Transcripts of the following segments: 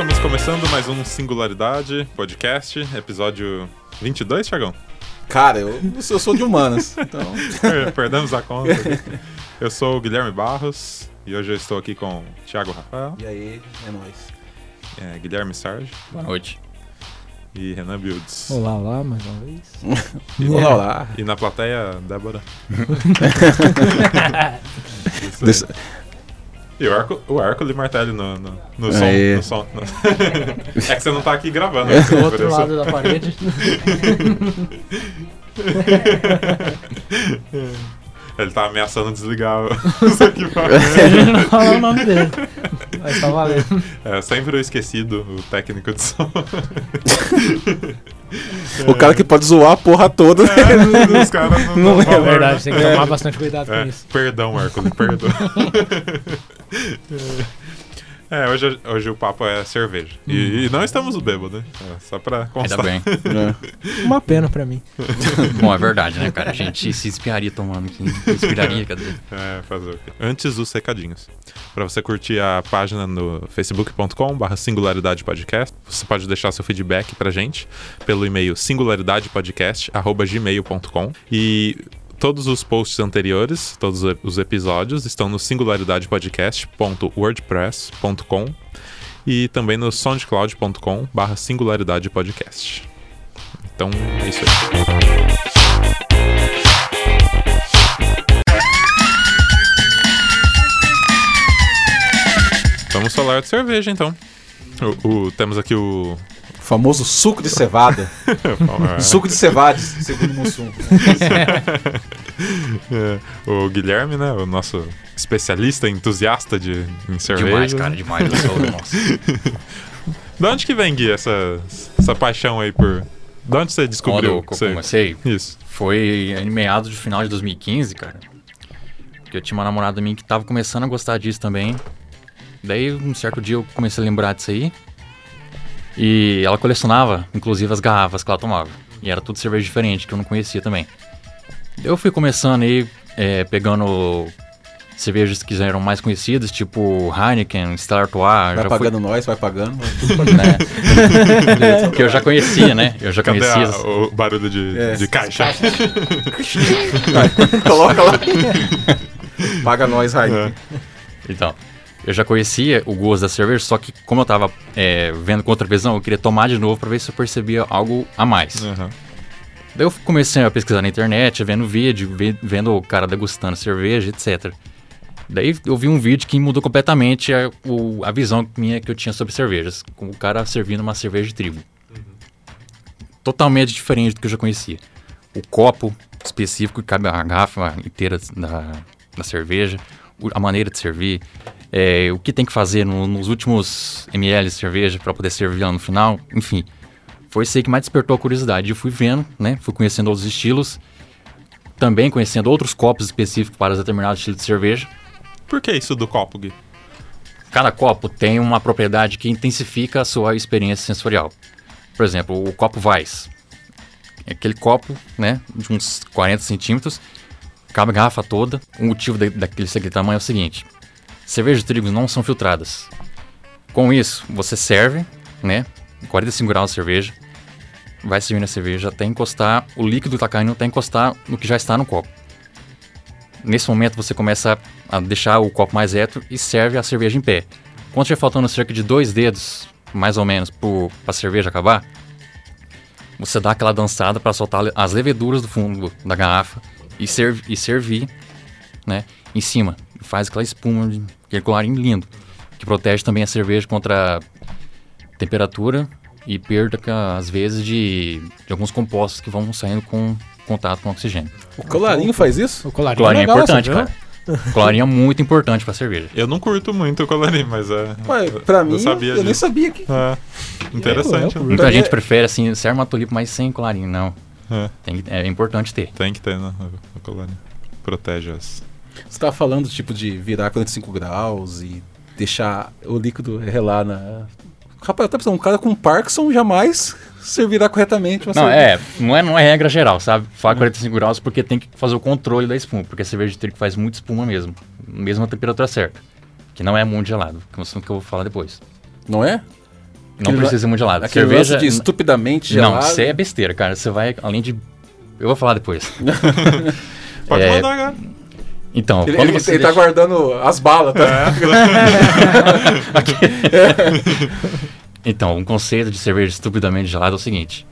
Estamos começando mais um Singularidade Podcast, episódio 22, Thiagão? Cara, eu, eu sou de humanas, então... Perdemos a conta. Eu sou o Guilherme Barros e hoje eu estou aqui com o Thiago Rafael. E aí, é nóis. É, Guilherme Sarge. Boa noite. E Renan Builds. Olá, olá, mais uma vez. e olá, olá. E na plateia, Débora. Isso e o arco, o arco de martelo no, no, no som. No som no... é que você não tá aqui gravando. É, do outro lado da parede. Ele tá ameaçando desligar os equipamentos. A gente não fala o nome dele. Mas tá valendo. É sempre eu esquecido, o técnico de som. O cara que pode zoar a porra toda. É, os caras não, não, não É verdade, tem que tomar bastante cuidado é, com isso. Perdão, Marco, perdão. É, hoje, hoje o papo é cerveja. E, hum. e não estamos bêbados, né? É, só pra constar. Ainda bem. É. Uma pena pra mim. Bom, é verdade, né, cara? A gente se inspiraria tomando aqui. Inspiraria, cadê? É, fazer o quê? Antes os recadinhos. Pra você curtir a página no facebook.com barra singularidade podcast, você pode deixar seu feedback pra gente pelo e-mail singularidadepodcast.gmail.com e Todos os posts anteriores, todos os episódios, estão no singularidadepodcast.wordpress.com e também no soundcloud.com barra singularidadepodcast. Então, é isso aí. Vamos falar de cerveja, então. O, o, temos aqui o famoso suco de cevada. suco de cevades, segundo Mussum. é, o Guilherme, né? O nosso especialista, entusiasta de, em cerveja. Demais, cara, demais. Eu sou, nossa. de onde que vem, Gui, essa, essa paixão aí por... De onde você descobriu? Quando eu comecei? Isso. Foi em meados do final de 2015, cara. Porque eu tinha uma namorada minha que tava começando a gostar disso também. Daí, um certo dia, eu comecei a lembrar disso aí. E ela colecionava, inclusive, as garrafas que ela tomava. E era tudo cerveja diferente, que eu não conhecia também. Eu fui começando aí, é, pegando cervejas que já eram mais conhecidas, tipo Heineken, Stella Artois. Vai pagando fui... nós, vai pagando. né? que eu já conhecia, né? Eu já Cadê conhecia. A, o barulho de, é. de caixa. Coloca lá. Paga nós, Heineken. É. Então, eu já conhecia o gosto da cerveja, só que como eu tava é, vendo com outra visão, eu queria tomar de novo para ver se eu percebia algo a mais. Uhum. Daí eu comecei a pesquisar na internet, vendo vídeo, vendo o cara degustando cerveja, etc. Daí eu vi um vídeo que mudou completamente a, o, a visão minha que eu tinha sobre cervejas, com o cara servindo uma cerveja de trigo. Uhum. Totalmente diferente do que eu já conhecia. O copo específico que cabe a garrafa inteira da, da cerveja, a maneira de servir, é, o que tem que fazer no, nos últimos ml de cerveja para poder servir lá no final, enfim. Foi isso aí que mais despertou a curiosidade. Eu fui vendo, né? Fui conhecendo outros estilos, também conhecendo outros copos específicos para determinados estilos de cerveja. Por que isso do copo, Gui? Cada copo tem uma propriedade que intensifica a sua experiência sensorial. Por exemplo, o copo Weiss. É aquele copo, né, de uns 40 centímetros, cabe a garrafa toda. O motivo daquele tamanho é o seguinte: cervejas de trigo não são filtradas. Com isso, você serve, né? 45 graus de cerveja, vai servindo a cerveja até encostar, o líquido está caindo até encostar no que já está no copo. Nesse momento você começa a deixar o copo mais reto e serve a cerveja em pé. Quando estiver faltando cerca de dois dedos, mais ou menos, para a cerveja acabar, você dá aquela dançada para soltar as leveduras do fundo da garrafa e, serv e servir né, em cima. Faz aquela espuma Aquele colarinho lindo, que protege também a cerveja contra temperatura e perda, às vezes, de, de alguns compostos que vão saindo com contato com oxigênio. O colarinho faz isso? O colarinho, colarinho é, legal, é importante, cara. O colarinho é muito importante pra cerveja. Eu não curto muito o colarinho, mas é. Ué, pra mim, eu, sabia eu nem sabia que. É, interessante. É, Muita gente prefere assim, serve uma tulipa, mas sem colarinho, não. É. Tem, é importante ter. Tem que ter, né? O colarinho. Protege as você estava falando tipo de virar 45 graus e deixar o líquido relar na. Rapaz, eu tô pensando, um cara com Parkinson jamais servirá corretamente não, cerveja. É, não é, não é regra geral, sabe? Fala 45 graus porque tem que fazer o controle da espuma, porque a cerveja de trigo faz muito espuma mesmo, mesmo a temperatura certa, que não é muito gelado, que é um assunto que eu vou falar depois. Não é? Não precisa ser muito gelado. Aquele Cerveja. de estupidamente Não, gelado. isso aí é besteira, cara. Você vai, além de. Eu vou falar depois. Pode É, mandar agora. Então, Ele, ele- ele tá guardando as balas, tá? Então, um conceito de cerveja estupidamente gelada é o seguinte: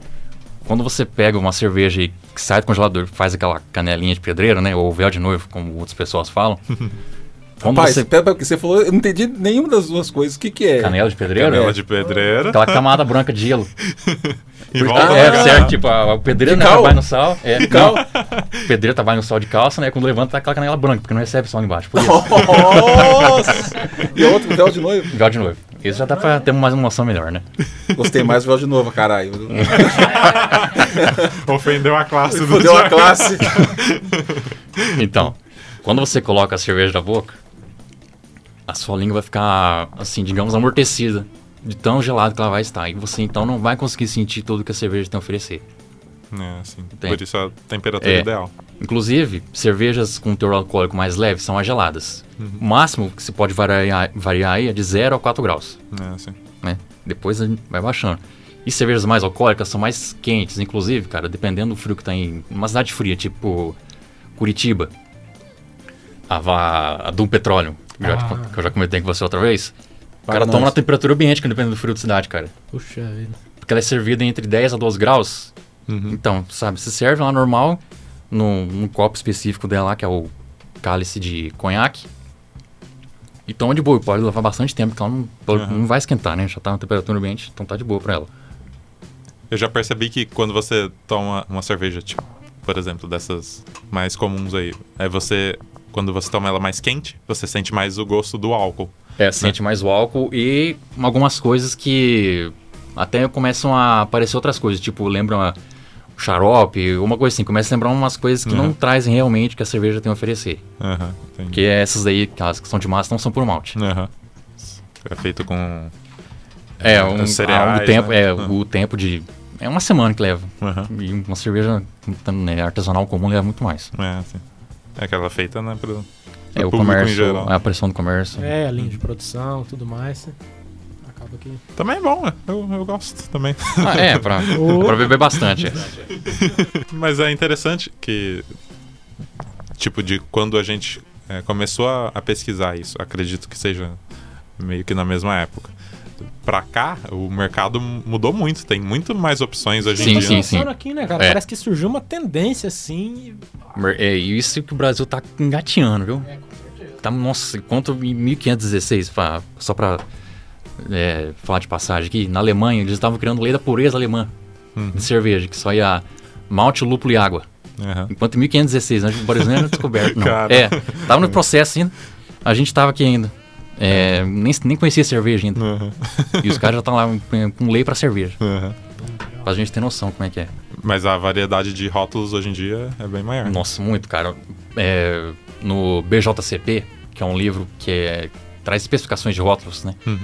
quando você pega uma cerveja e sai do congelador, faz aquela canelinha de pedreiro, né? Ou véu de noivo, como outras pessoas falam. Quando Rapaz, você. pera, porque você falou, eu não entendi nenhuma das duas coisas. O que que é? Canela de pedreiro? Canela de pedreira. Aquela camada branca de gelo. Em volta Ah, é, da- certo, tipo, a, o pedreiro De né, no sal. É, cal? não, o pedreiro trabalha no sal de calça, né? Quando levanta, tá aquela canela branca, porque não recebe sol embaixo. Por isso. Nossa! e outro véu de noivo? Véu de noivo. Isso já dá pra ter mais uma noção melhor, né? Gostei mais do véu de noivo, caralho. Ofendeu a classe do Fudeu a classe. Então, quando você coloca a cerveja na boca, a sua língua vai ficar, assim, digamos, amortecida. De tão gelado que ela vai estar. E você então não vai conseguir sentir tudo que a cerveja tem a oferecer. É, assim, Tem. por isso a temperatura É. ideal. Inclusive, cervejas com teor alcoólico mais leve são as geladas. O máximo que se pode variar, variar aí é de 0 a 4 graus. É, assim. né? Depois a gente vai baixando. E cervejas mais alcoólicas são mais quentes, inclusive, cara, dependendo do frio que tá em uma cidade fria, tipo Curitiba, a, va- a Dum Petróleo, que, eu já- Ah. que eu já comentei com você outra vez. O Para cara toma nós. na temperatura ambiente, que depende do frio da cidade, cara. Puxa vida. Porque ela é servida entre 10 a 12 graus. Uhum. Então, sabe, se serve lá normal, num, num copo específico dela lá, que é o cálice de conhaque. E toma de boa, e pode levar bastante tempo, porque ela não, Aham. não vai esquentar, né? Já tá na temperatura ambiente, então tá de boa pra ela. Eu já percebi que quando você toma uma cerveja, tipo, por exemplo, dessas mais comuns aí, é você, quando você toma ela mais quente, você sente mais o gosto do álcool. É, sente mais o álcool e algumas coisas que até começam a aparecer outras coisas, tipo, lembram a xarope, uma coisa assim, começa a lembrar umas coisas que não Uhum. trazem realmente o que a cerveja tem a oferecer. Entendi. Porque essas aí, aquelas que são de massa, não são por malte. Aham. É feito com. É, um, cereais, ah, o tempo, né? é, Ah. o tempo de... É uma semana que leva. Aham. E uma cerveja né, artesanal comum leva muito mais. É, assim. É aquela feita, né, pro, É, pro o público em comércio, a pressão do comércio. É, a linha de produção, tudo mais. Acaba que. Também é bom, né? Eu, eu gosto também. Ah, é, pra, Oh. pra beber bastante. é. Mas é interessante que, tipo, de quando a gente é, começou a, a pesquisar isso, acredito que seja meio que na mesma época. Pra cá, o mercado mudou muito, tem muito mais opções hoje Sim, em dia. sim, sim. Aqui, né, cara? É. Parece que surgiu uma tendência assim. Mer- É isso que o Brasil tá engateando, viu? Tá, nossa, enquanto em 1516, pra- só pra é, falar de passagem aqui, na Alemanha eles estavam criando lei da pureza alemã Uhum. de cerveja, que só ia malte, lúpulo e água. Aham. Enquanto em 1516, né, o Brasil não era descoberto, não. Cara. É, tava no processo ainda, a gente tava aqui ainda. É, nem, nem conhecia cerveja ainda. Aham. E os caras já estão lá com- lei pra cerveja. Aham. Pra gente ter noção como é que é. Mas a variedade de rótulos hoje em dia é bem maior. Nossa, muito, cara. É, no BJCP, que é um livro que é- traz especificações de rótulos, né? Uhum.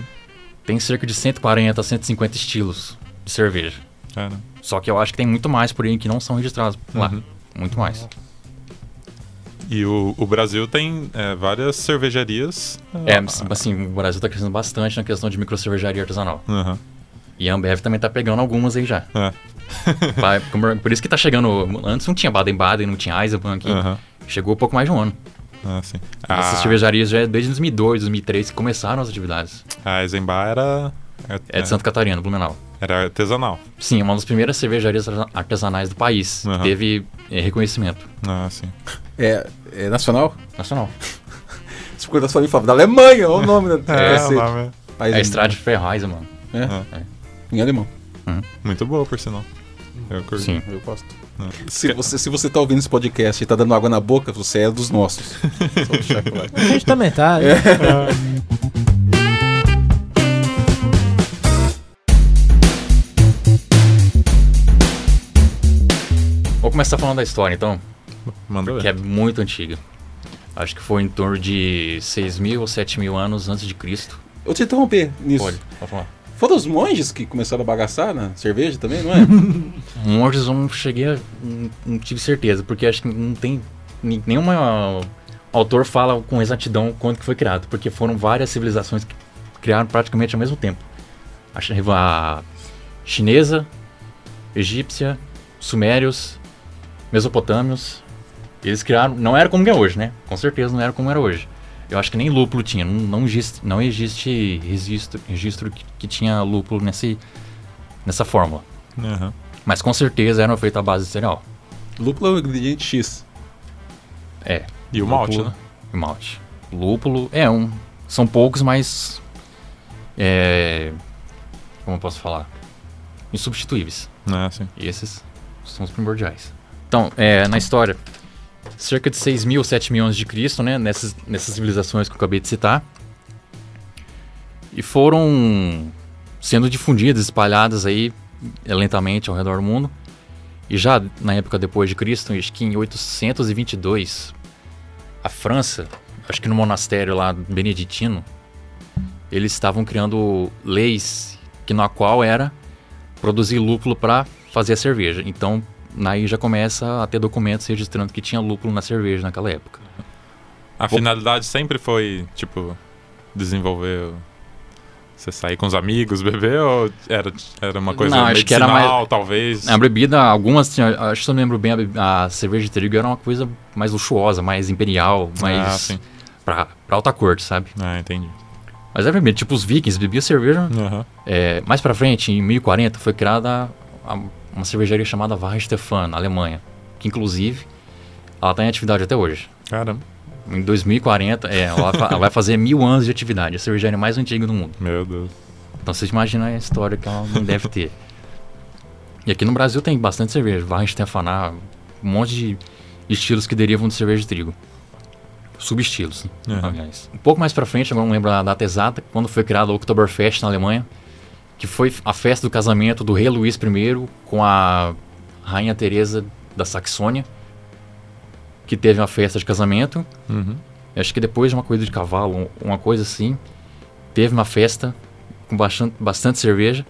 Tem cerca de 140 a 150 estilos de cerveja. É, né? Só que eu acho que tem muito mais por aí que não são registrados lá. Uhum. Muito mais. E o, o Brasil tem é, várias cervejarias. É, ah, assim, o Brasil tá crescendo bastante na questão de microcervejaria artesanal. Aham. E a Ambev também tá pegando algumas aí já. É. Por isso que tá chegando. Antes não tinha Baden-Baden, não tinha Eisenbahn aqui. Aham. Chegou pouco mais de um ano. Ah, sim. Essas A, cervejarias já é desde 2002, 2003 que começaram as atividades. a Eisenbach era. É de Santa Catarina, Blumenau. Era artesanal. Sim, é uma das primeiras cervejarias artesa- artesanais do país. Aham. Teve é, reconhecimento Ah, sim. É, é nacional? nacional. Se for nacional, ele fala, da Alemanha, olha o nome da É, o nome É a Estrada de Ferraz, mano. É, é em alemão. muito boa, por sinal. Eu curto. Sim. Eu gosto. Se você, se você tá ouvindo esse podcast e tá dando água na boca, você é dos nossos. Só deixar claro. A gente também tá. É. começar falando da história, então, Manda ver. que é muito antiga. Acho que foi em torno de 6 mil ou 7 mil anos antes de Cristo. Eu te interromper nisso. Pode, pode falar. Foram os monges que começaram a bagaçar na cerveja também, não é? Monges eu não cheguei a. Não, não tive certeza, porque acho que não tem. ni- Nenhum autor fala com exatidão quando que foi criado, porque foram várias civilizações que criaram praticamente ao mesmo tempo. a chinesa, egípcia, sumérios, mesopotâmios. Eles criaram, não era como é hoje, né? Com certeza não era como era hoje. Eu acho que nem lúpulo tinha, não, não existe, não existe registro, registro que, que tinha lúpulo nesse, nessa fórmula. Aham. Mas com certeza eram feitos à base de cereal. Lúpulo é o ingrediente X. É, E o malte, Lúpulo. né? e malte. Lúpulo é um. São poucos, mas. É. Como eu posso falar? Insubstituíveis. É, sim. E esses são os primordiais. Então, é, na história, cerca de 6 mil, 7 mil anos de Cristo, né? Nessas, nessas civilizações que eu acabei de citar. E foram sendo difundidas, espalhadas aí eh, lentamente ao redor do mundo. E já na época depois de Cristo, acho que em 822, a França, acho que no monastério lá beneditino, eles estavam criando leis que na qual era produzir lúpulo para fazer a cerveja. Então, aí já começa a ter documentos registrando que tinha lúpulo na cerveja naquela época. A finalidade sempre foi, tipo, desenvolver. Você sair com os amigos, beber, ou era, era uma coisa Não, acho que era mais- talvez? A bebida, algumas, acho que se eu não lembro bem, a, cerveja de trigo era uma coisa mais luxuosa, mais imperial, Ah, mais sim. pra, pra alta corte, sabe? Ah, entendi. Mas é bebida, tipo os vikings bebiam cerveja. Aham. É, mais pra frente, em 1040, foi criada a- uma cervejaria chamada Weihenstephan, na Alemanha. Que inclusive, ela tá em atividade até hoje. Caramba. Em 2040, é, ela, ela vai fazer mil anos de atividade. A cervejaria mais antiga do mundo. Meu Deus. Então vocês imaginam a história que ela não deve ter. E aqui no Brasil tem bastante cerveja. Weihenstephaner, um monte de estilos que derivam de cerveja de trigo. Subestilos, né, Uhum. aliás. Um pouco mais pra frente, agora não lembro a data exata, quando foi criado o Oktoberfest na Alemanha, que foi a festa do casamento do rei Luís I com a rainha Teresa da Saxônia, que teve uma festa de casamento. Uhum. Acho que depois de uma corrida de cavalo, um- uma coisa assim, teve uma festa com bastante, bastante cerveja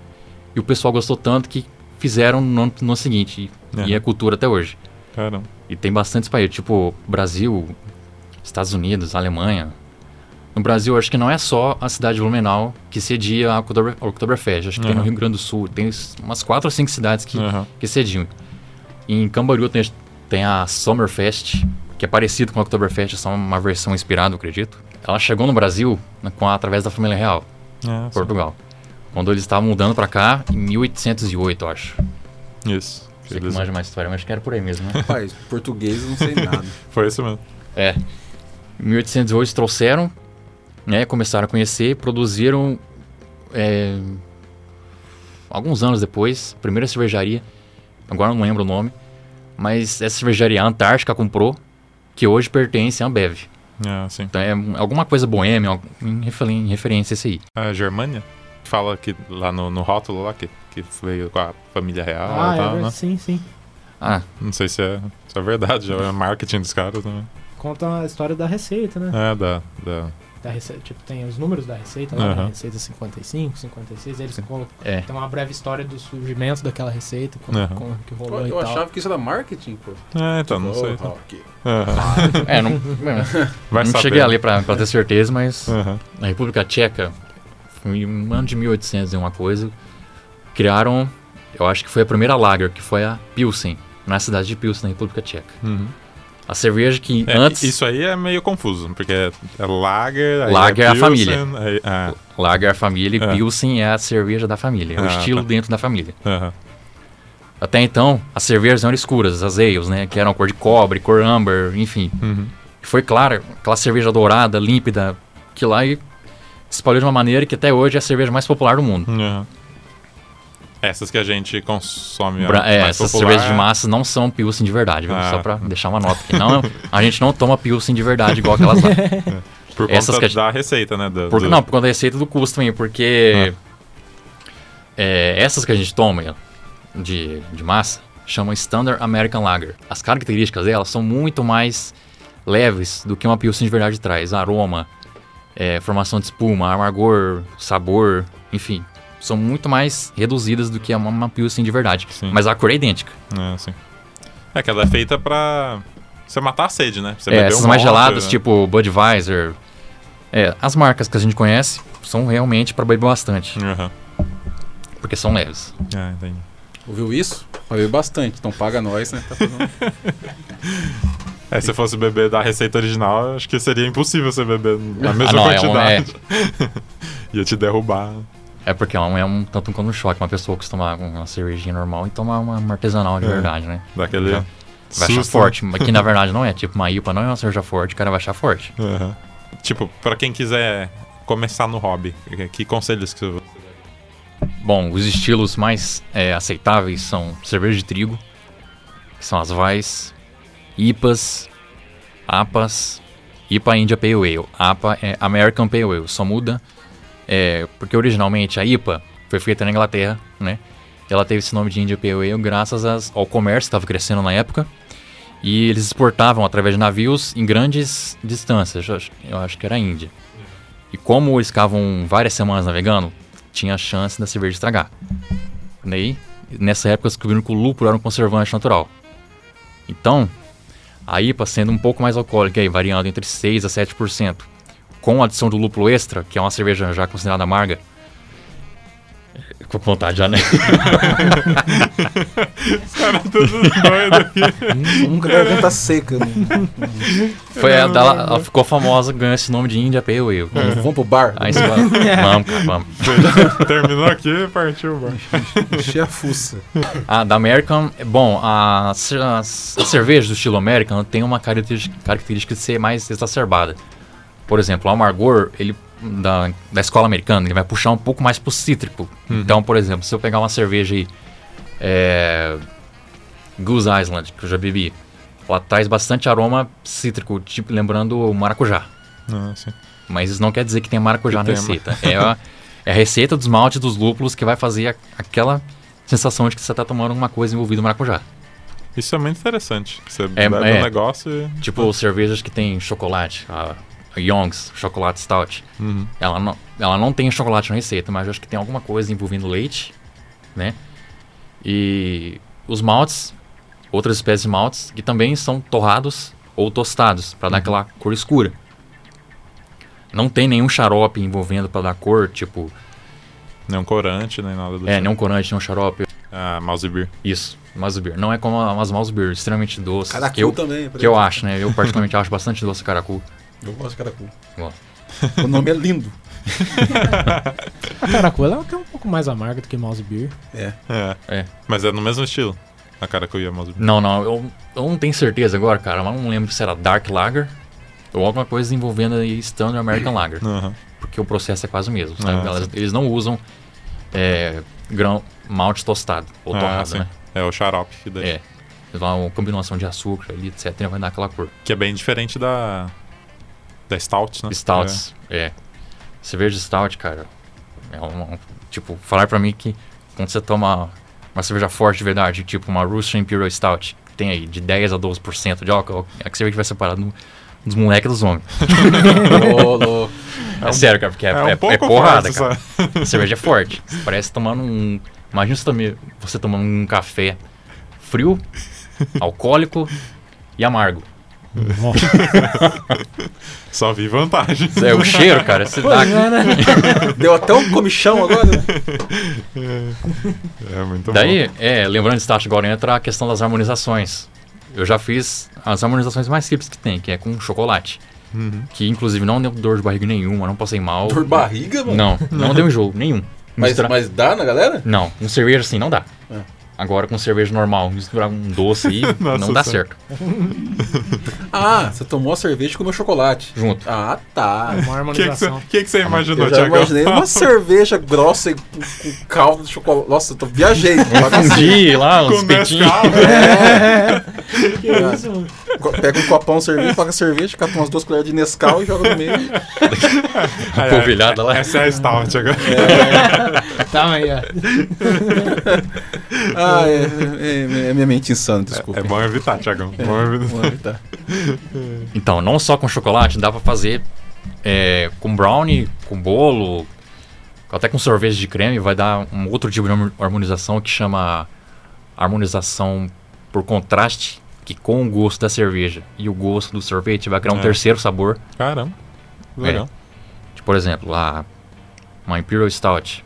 e o pessoal gostou tanto que fizeram no ano, no ano seguinte. E, Aham. e é cultura até hoje. Caramba. E tem bastantes países, tipo Brasil, Estados Unidos, Alemanha. No Brasil, acho que não é só a cidade de Blumenau que cedia a Oktober, a Oktoberfest. Acho que tem no. Rio Grande do Sul, tem umas quatro ou cinco cidades que, Aham. que cediam. Em Camboriú tem, tem a Summerfest, que é parecido com a Oktoberfest, é só uma versão inspirada, eu acredito. Ela chegou no Brasil né, com a- através da família real, sim. Portugal. Quando eles estavam mudando pra cá, em 1808, eu acho. Isso. Você que manja mais história, mas acho que era por aí mesmo, né? Rapaz, português eu não sei nada. Foi isso mesmo. É. Em 1808 eles trouxeram, né, começaram a conhecer, produziram é, alguns anos depois, primeira cervejaria, agora não lembro o nome, mas essa cervejaria a Antártica comprou, que hoje pertence à Ambev. Ah, sim. Então é alguma coisa boêmia, em, referência a isso aí. A Germânia fala que lá no, no rótulo lá que, que veio com a família real Ah, e é, tal, verdade. né? sim, sim. Ah, Não sei se é, se é verdade, é marketing dos caras, né? Conta a história da receita, né? É, da, da... Da receita, tipo, tem os números da receita lá, Aham. né? Receita 55, 56, eles colocam. é. Tem uma breve história do surgimento daquela receita, como, Aham. como que rolou Eu, e eu tal. achava que isso era marketing, pô. É, então, não sei. Oh, ok. Aham. É, não, Vai não saber. cheguei ali pra, pra ter certeza, mas na República Tcheca, no ano de 1800 e uma coisa, criaram, eu acho que foi a primeira lager, que foi a Pilsen, na cidade de Pilsen, na República Tcheca. Uhum. A cerveja que É, antes... Isso aí é meio confuso, porque é, é Lager, aí Lager é a Pilsen, família. aí- ah, Lager é a família e É. Pilsen é a cerveja da família, é o Ah, estilo tá. dentro da família. aham. Até então, as cervejas eram escuras, as ales, né, que eram cor de cobre, cor amber, enfim. Uhum. Foi clara, aquela cerveja dourada, límpida, que lá se espalhou de uma maneira que até hoje é a cerveja mais popular do mundo. Aham. Essas que a gente consome Bra- é, mais essas popular, cervejas de massa não são Pilsen de verdade, viu? Ah. Só pra deixar uma nota aqui. Não, a gente não toma Pilsen de verdade igual aquelas lá. Por essas conta que a gente- da receita, né? do- Por- do- Não, por conta da receita do custo também, porque é, essas que a gente toma de, de massa chamam Standard American Lager. As características delas são muito mais leves do que uma Pilsen de verdade traz. Aroma, é, formação de espuma, amargor, sabor, enfim. São muito mais reduzidas do que uma, uma Pilsen de verdade. Sim. Mas a cor é idêntica. É, sim. É que ela é feita pra você matar a sede, né? Você É, essas um mais monte, geladas, né? tipo Budweiser. É, as marcas que a gente conhece são realmente para beber bastante. Aham. porque são leves. Ah, entendi. Ouviu isso? Beber bastante, então paga nós, né? Tá fazendo- É, se fosse beber da receita original, acho que seria impossível você beber na mesma não, é um- quantidade. Ia te derrubar. É porque é um, é um tanto quanto um choque. Uma pessoa acostumar com uma cervejinha normal e tomar uma, artesanal de É. verdade, né? Daquele. Já. Vai achar forte. Que na verdade não é. Tipo, uma IPA não é uma cerveja forte, o cara vai achar forte. Aham. Tipo, pra quem quiser começar no hobby, que- que conselhos que você. Bom, os estilos mais é, aceitáveis são cerveja de trigo, que são as Vais, IPAs, APAs, IPA India Pale Ale. APA é American Pale Ale, só muda é, porque originalmente a IPA foi feita na Inglaterra, né? Ela teve esse nome de India Pale Ale graças às- ao comércio que estava crescendo na época. E eles exportavam através de navios em grandes distâncias, eu acho, que era a Índia. E como eles ficavam várias semanas navegando, tinha a chance da cerveja estragar. Daí, nessa época, descobriram que o lúpulo era um conservante natural. Então, a IPA sendo um pouco mais alcoólica, aí, variando entre 6% a 7%, com a adição do lúpulo extra, que é uma cerveja já considerada amarga. Com vontade já, né? Cara, tudo doido aqui. Um garganta seca. né? Foi a dela, ela ficou famosa, ganhou esse nome de India Pale Ale. Vamos pro bar? Aí você fala, vamos, cara, vamos. Terminou aqui partiu. mano. Encher a fuça. A da American, bom, a, ce- a a cerveja do estilo American tem uma característica, característica de ser mais exacerbada. Por exemplo, o amargor, ele da, da escola americana, ele vai puxar um pouco mais pro cítrico. Então, por exemplo, se eu pegar uma cerveja aí, é, Goose Island, que eu já bebi, ela traz bastante aroma cítrico, tipo lembrando o maracujá. Ah, sim. Mas isso não quer dizer que tem maracujá Que na tem, receita. É a, é a receita dos maltes dos lúpulos que vai fazer a- aquela sensação de que você está tomando uma coisa envolvida no maracujá. Isso é muito interessante. Você É, bebe é. um negócio e. Tipo cervejas que tem chocolate, a Young's Chocolate Stout. Uhum. Ela não, ela não tem chocolate na receita, mas eu acho que tem alguma coisa envolvendo leite, né? E os maltes, outras espécies de maltes, que também são torrados ou tostados, para dar aquela cor escura. Não tem nenhum xarope envolvendo para dar cor, tipo, Nem um corante, nem nada do é, tipo. nenhum corante, nenhum xarope. Ah, mouse beer. Isso, mouse beer. Não é como as mouse beer, extremamente doces. Caracu que eu, também. que eu acho, né? Eu particularmente acho bastante doce caracu. Eu gosto de caracu. Gosto. O nome é lindo. A Caracola ela é um pouco mais amarga do que Mouse Beer. É. É. É. Mas é no mesmo estilo. A cara que eu ia mouse beer. Não, não, eu, eu não tenho certeza agora, cara, mas não lembro se era Dark Lager ou alguma coisa envolvendo aí Standard American Lager, Aham. porque o processo é quase o mesmo, sabe? Elas- sim. eles não usam é, grão, malte tostado ou Ah, torrado, sim. né? É o xarope que daí. É. Eles vão uma combinação de açúcar ali, etc, e vai dar aquela cor. Que é bem diferente da. Da Stout, né? Stouts, é. Cerveja Stout, cara, é um, tipo, falar pra mim que quando você toma uma cerveja forte de verdade, tipo uma Russian Imperial Stout, que tem aí de 10 a 12% de álcool, é que cerveja que vai separar do- dos moleques dos homens. Louco. É, sério, cara, porque é, É, um é- pouco é porrada, forte, cara. A cerveja é forte. Parece tomando um. Imagina você, tome- você tomando um café frio, alcoólico e amargo. Só vi vantagens. É o cheiro, cara. Você dá. É, né? Deu até um comichão agora. É muito bom. Daí, é, lembrando de Stout, agora entra a questão das harmonizações. Eu já fiz as harmonizações mais simples que tem, que é com chocolate. Uhum. Que inclusive não deu dor de barriga nenhuma, não passei mal. Dor de barriga, mano. Não, não deu enjoo nenhum. Mas, Mistura- mas dá na galera? Não, com cerveja assim não dá. É. Agora com cerveja normal, misturar um doce aí, Nossa não dá certo. Ah, você tomou a cerveja e comeu chocolate. Junto. Ah, tá. Uma O que, que, você, harmonização. que, que você imaginou, Eu já imaginei uma cerveja grossa e com, com caldo de chocolate. Nossa, eu tô viajei. Fundi lá, uns Com peitinhos. Nescau. Que isso, mano? Pega um copão de cerveja, paga cerveja, cata umas duas colheres de Nescau e joga no meio. Ai, polvilhada lá. Essa é a Stout agora. Tá, aí, ó. Ah, é, é- é minha mente insana, desculpa. É bom evitar, Thiagão. Bom evitar. Então, não só com chocolate, dá pra fazer é, com brownie, com bolo, até com sorvete de creme, vai dar um outro tipo de harmo- harmonização que chama harmonização por contraste, que com o gosto da cerveja e o gosto do sorvete vai criar um É. terceiro sabor. Caramba. Legal. Tipo, por exemplo, a, uma Imperial Stout,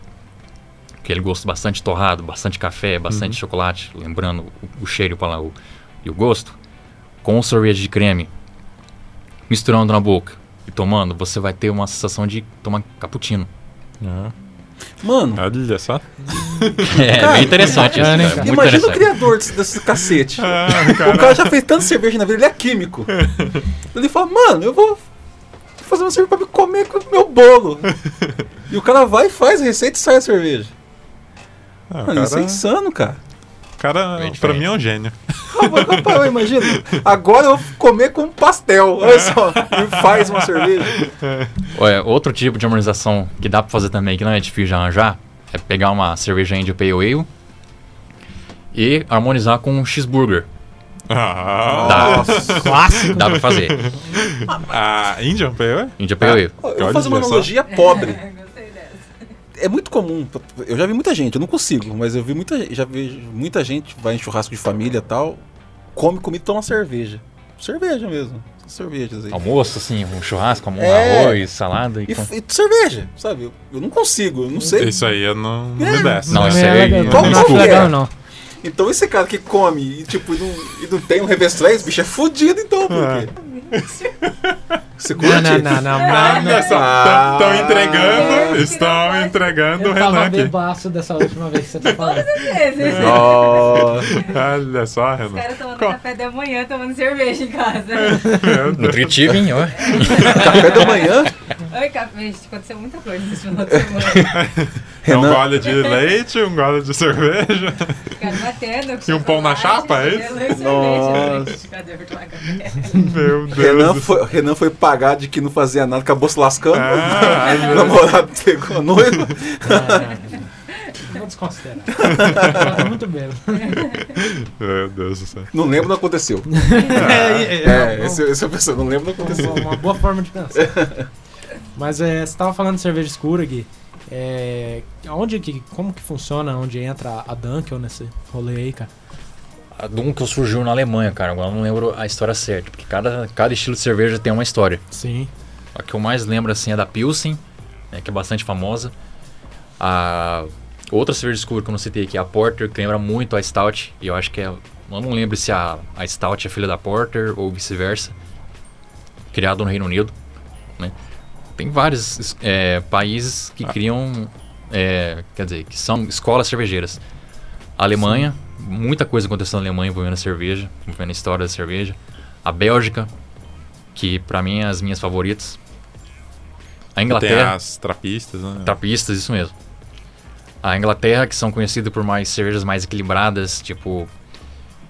aquele gosto bastante torrado, bastante café, bastante chocolate, lembrando o, o cheiro para o, e o gosto, com o sorvete de creme, misturando na boca e tomando, você vai ter uma sensação de tomar cappuccino. Ah, Mano, olha só. É Cara, bem interessante isso, bacana, hein, cara, cara? imagina o interessante. criador desse, desse cacete. Ah, O cara já fez tanta cerveja na vida, ele é químico. Ele fala, mano, eu vou fazer uma cerveja pra me comer com o meu bolo. e o cara vai e faz a receita e sai a cerveja. Ah, o Mano, isso é cara, insano, cara. O cara Bem pra diferente. mim é um gênio. Rapaz, rapaz, imagina. Agora eu vou comer com pastel. Olha só. E faz uma cerveja. Olha, outro tipo de harmonização que dá pra fazer também, que não é difícil de arranjar, é pegar uma cerveja India Pale Ale e harmonizar com um cheeseburger. Ah, Dá, Clássico. dá pra fazer. a Indian Pale? India Pale Ale. Eu vou fazer uma analogia pobre. É. É muito comum. Eu já vi muita gente, eu não consigo, mas eu vi muita, já vi muita gente vai em churrasco de família e tal, come comida e toma cerveja. Cerveja mesmo. Cervejas aí. Almoço, assim, um churrasco, um É. arroz, salada e... E, com- e cerveja, sabe? Eu, eu não consigo, eu não sei. Isso aí eu não, não É. me desce. Não, Não isso é aí... não é? legal, não. Então esse cara que come e tipo, e não, e não tem um revestrez, esse bicho é fudido então, por quê? Você curte? Não, não, não, não. não, não. Olha só, Ah. estão entregando, É, estão entregando o Eu Renan tava aqui. bebaço dessa última vez que você tá falando. Esse. Nossa. Olha só, Os Renan. caras tomando Qual- café da manhã, tomando cerveja em casa. Nutritivo, hein? Ó. Café da manhã, Oi, café. Gente, aconteceu muita coisa esse final de semana. É um gole de leite, um gole de cerveja. Batendo. E um pão na chapa, é isso? Nossa. Meu Deus. Renan do foi, Renan foi pagar de que não fazia nada, acabou se lascando. Ai, meu o namorado pegou a noiva. Vou desconsiderar. Tá muito bem. Meu Deus do céu. Não lembro, não aconteceu. É, esse, esse é a pessoa, não lembro, não aconteceu. Uma, uma boa forma de pensar. Mas é, você tava falando de cerveja escura, Gui. É, onde que, como que funciona, onde entra a Dunkel nesse rolê aí, cara? A Dunkel surgiu na Alemanha, cara. Agora eu não lembro a história certa. Porque cada, cada estilo de cerveja tem uma história. Sim. A que eu mais lembro, assim, é da Pilsen, né, que é bastante famosa. A outra cerveja escura que eu não citei aqui, a Porter, que lembra muito a Stout. E eu acho que é... Eu não lembro se a, a Stout é filha da Porter ou vice-versa. Criado no Reino Unido, né? Tem vários é, países que criam... é, quer dizer, que são escolas cervejeiras. A Alemanha, muita coisa aconteceu na Alemanha envolvendo a cerveja, envolvendo a história da cerveja. A Bélgica, que pra mim é as minhas favoritas. A Tem Inglaterra, as trapistas, né? trapistas, isso mesmo. A Inglaterra, que são conhecidas por mais cervejas mais equilibradas, tipo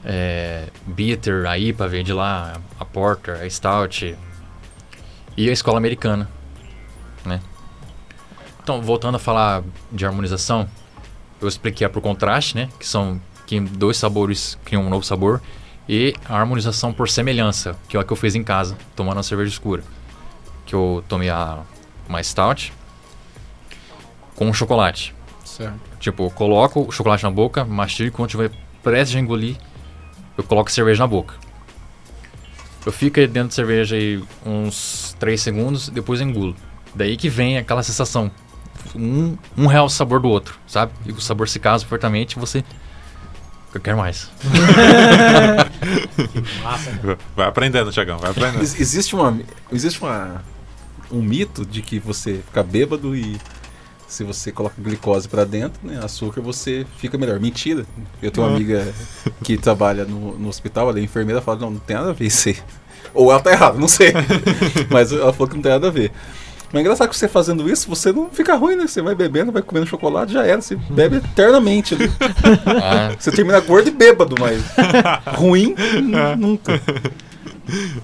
é, Bitter, a IPA veio de lá, a Porter, a Stout. E a escola americana? Então, voltando a falar de harmonização, eu expliquei a por contraste, né? Que são que dois sabores criam um novo sabor. E a harmonização por semelhança, que é a que eu fiz em casa, tomando uma cerveja escura. Que eu tomei a uma stout com chocolate. Certo. Tipo, eu coloco o chocolate na boca, mastigo, quando tiver prestes a engolir, eu coloco a cerveja na boca. Eu fico aí dentro da cerveja aí uns 3 segundos, depois engulo. Daí que vem aquela sensação. Um, um real o sabor do outro, sabe? E o sabor se casa fortemente você. Eu quero mais. Massa, cara. Vai aprendendo, Tiagão, vai aprendendo. Ex- Existe uma. Existe uma. Um mito de que você fica bêbado e se você coloca glicose pra dentro, né, açúcar, você fica melhor. Mentira. Eu tenho uma Ah. amiga que trabalha no, no hospital, ela é enfermeira, fala, não, não tem nada a ver isso aí. Ou ela tá errada, não sei. Mas ela falou que não tem nada a ver. Mas é engraçado que você fazendo isso, você não fica ruim, né? Você vai bebendo, vai comendo chocolate, já era. Você bebe eternamente. né? Ah, Você termina gordo e bêbado, mas ruim, n- nunca.